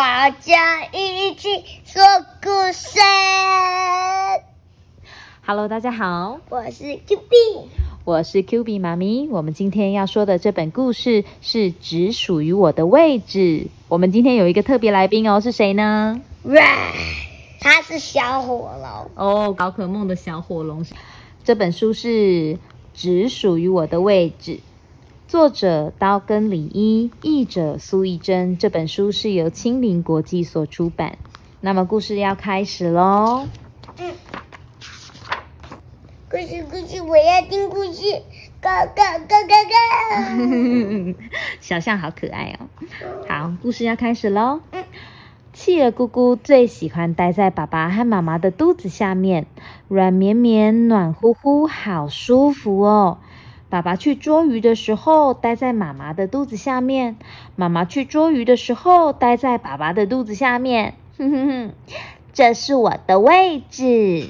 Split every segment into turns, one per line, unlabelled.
大家一起说故事。
Hello，大家好，
我是 Q B，
我是 Q B 妈咪。我们今天要说的这本故事是只属于我的位置。我们今天有一个特别来宾哦，是谁呢？
他是小火龙。
哦，宝可梦的小火龙。这本书是只属于我的位置，作者刀根李一，译者苏一珍。这本书是由青林国际所出版。那么故事要开始喽。
嗯，故事故事，我要听故事，Go Go Go Go Go！
小象好可爱哦。好，故事要开始喽。嗯企鹅姑姑最喜欢待在爸爸和妈妈的肚子下面，软绵绵、暖乎乎，好舒服哦。爸爸去捉鱼的时候，待在妈妈的肚子下面；妈妈去捉鱼的时候，待在爸爸的肚子下面。哼哼哼，这是我的位置。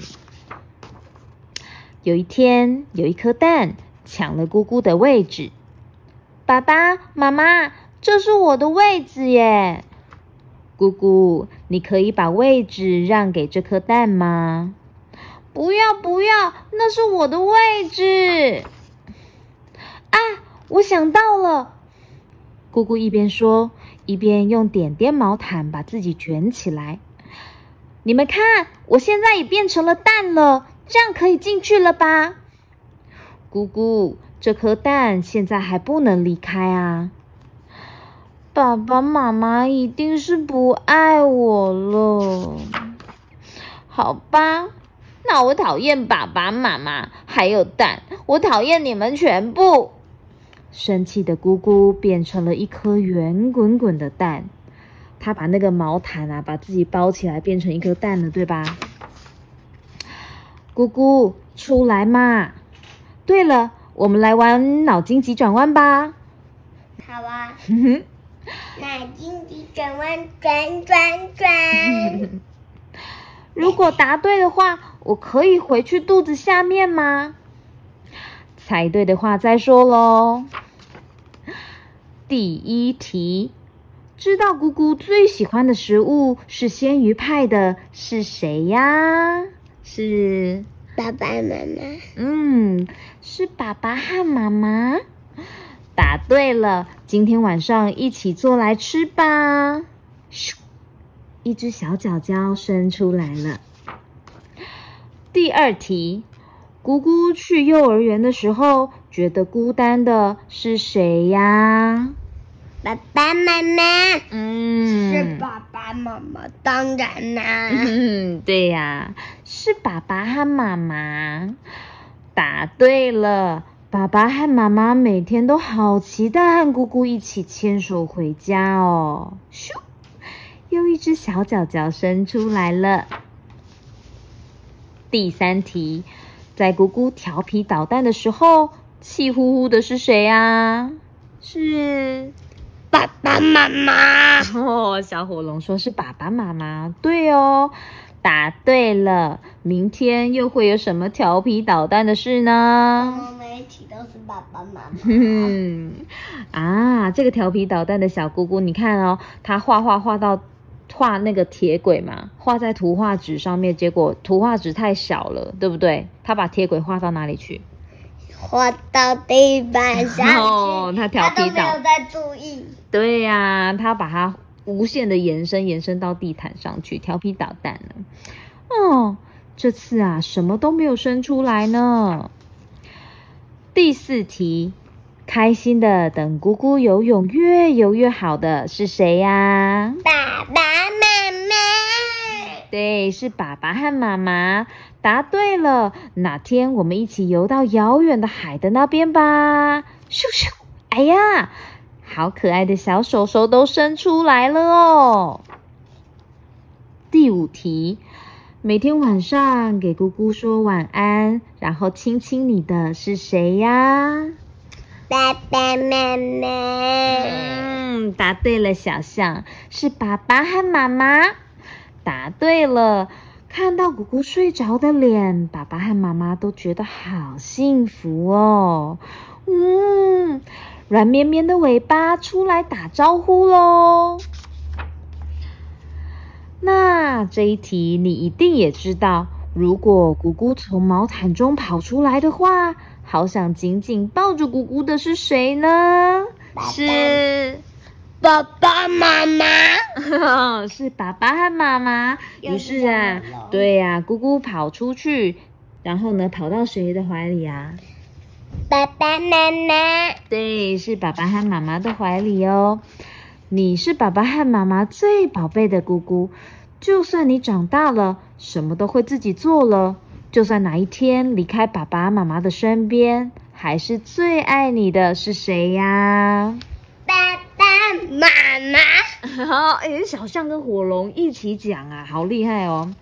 有一天，有一颗蛋抢了姑姑的位置。爸爸妈妈，这是我的位置耶！姑姑，你可以把位置让给这颗蛋吗？不要不要，那是我的位置！啊，我想到了！姑姑一边说，一边用点点毛毯把自己卷起来。你们看，我现在也变成了蛋了，这样可以进去了吧？姑姑，这颗蛋现在还不能离开啊！爸爸妈妈一定是不爱我了。好吧，那我讨厌爸爸妈妈，还有蛋，我讨厌你们全部。生气的姑姑变成了一颗圆滚滚的蛋，她把那个毛毯啊，把自己包起来，变成一颗蛋了，对吧？姑姑，出来嘛！对了，我们来玩脑筋急转弯吧。
好啊，
哼哼。
脑筋急转弯，转转转。
如果答对的话，我可以回去肚子下面吗？猜对的话再说喽。第一题，知道姑姑最喜欢的食物是鲜鱼派的是谁呀？是
爸爸妈妈。
嗯，是爸爸和妈妈。答对了，今天晚上一起做来吃吧。咻，一只小脚脚伸出来了。第二题，姑姑去幼儿园的时候，觉得孤单的是谁呀？
爸爸妈妈。
嗯，
是爸爸妈妈，当然啦。
嗯，对呀，是爸爸和妈妈。答对了。爸爸和妈妈每天都好期待和姑姑一起牵手回家哦。咻，又一只小脚脚伸出来了。第三题，在姑姑调皮捣蛋的时候，气呼呼的是谁啊？是
爸爸妈妈。
哦，小火龙说是爸爸妈妈。对哦。答对了，明天又会有什么调皮捣蛋的事呢？
我们一起都是爸爸妈妈。
嗯啊，这个调皮捣蛋的小姑姑，你看哦，她画画画到画那个铁轨嘛，画在图画纸上面，结果图画纸太小了，对不对？他把铁轨画到哪里去？
画到地板上去。
哦，他调皮捣，
她都没有在注意。
对呀、啊，她把它。无限的延伸，延伸到地毯上去，调皮捣蛋了。哦，这次啊，什么都没有生出来呢。第四题，开心的等姑姑游泳，越游越好的是谁呀？
爸爸妈妈。
对，是爸爸和妈妈。答对了，哪天我们一起游到遥远的海的那边吧？咻咻！哎呀！好可爱的小手手都伸出来了哦！第五题，每天晚上给姑姑说晚安，然后亲亲你的是谁呀？
爸爸妈妈。
嗯，答对了，小象是爸爸和妈妈。答对了，看到姑姑睡着的脸，爸爸和妈妈都觉得好幸福哦。嗯。软绵绵的尾巴出来打招呼喽！那这一题你一定也知道，如果姑姑从毛毯中跑出来的话，好想紧紧抱住姑姑的是谁呢？是
爸爸妈妈，
是爸爸和妈妈。于是啊，对呀，姑姑跑出去，然后呢，跑到谁的怀里啊？
爸爸妈妈，
对，是爸爸和妈妈的怀里哦。你是爸爸和妈妈最宝贝的姑姑，就算你长大了，什么都会自己做了，就算哪一天离开爸爸妈妈的身边，还是最爱你的是谁呀？
爸爸妈妈。
好，哎，小象跟火龙一起讲啊，好厉害哦！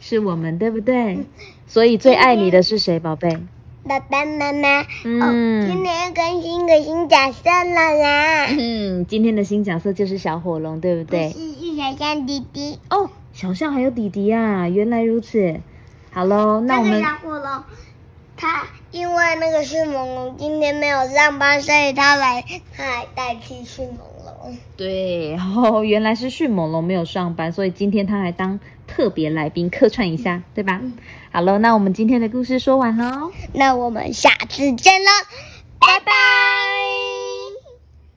是我们对不对？所以最爱你的是谁，宝贝？
爸爸妈妈，嗯，今天要更新个新角色了啦。
嗯，今天的新角色就是小火龙，对不对？
是是小象弟弟。
哦，小象还有弟弟啊，原来如此。好喽，那我们
小火龙，他因为那个迅猛龙今天没有上班，所以他来，他来代替迅猛龙。
对，哦，原来是迅猛龙没有上班，所以今天他来当。特别来宾客串一下，对吧？好了，那我们今天的故事说完喽，
那我们下次见了，拜拜。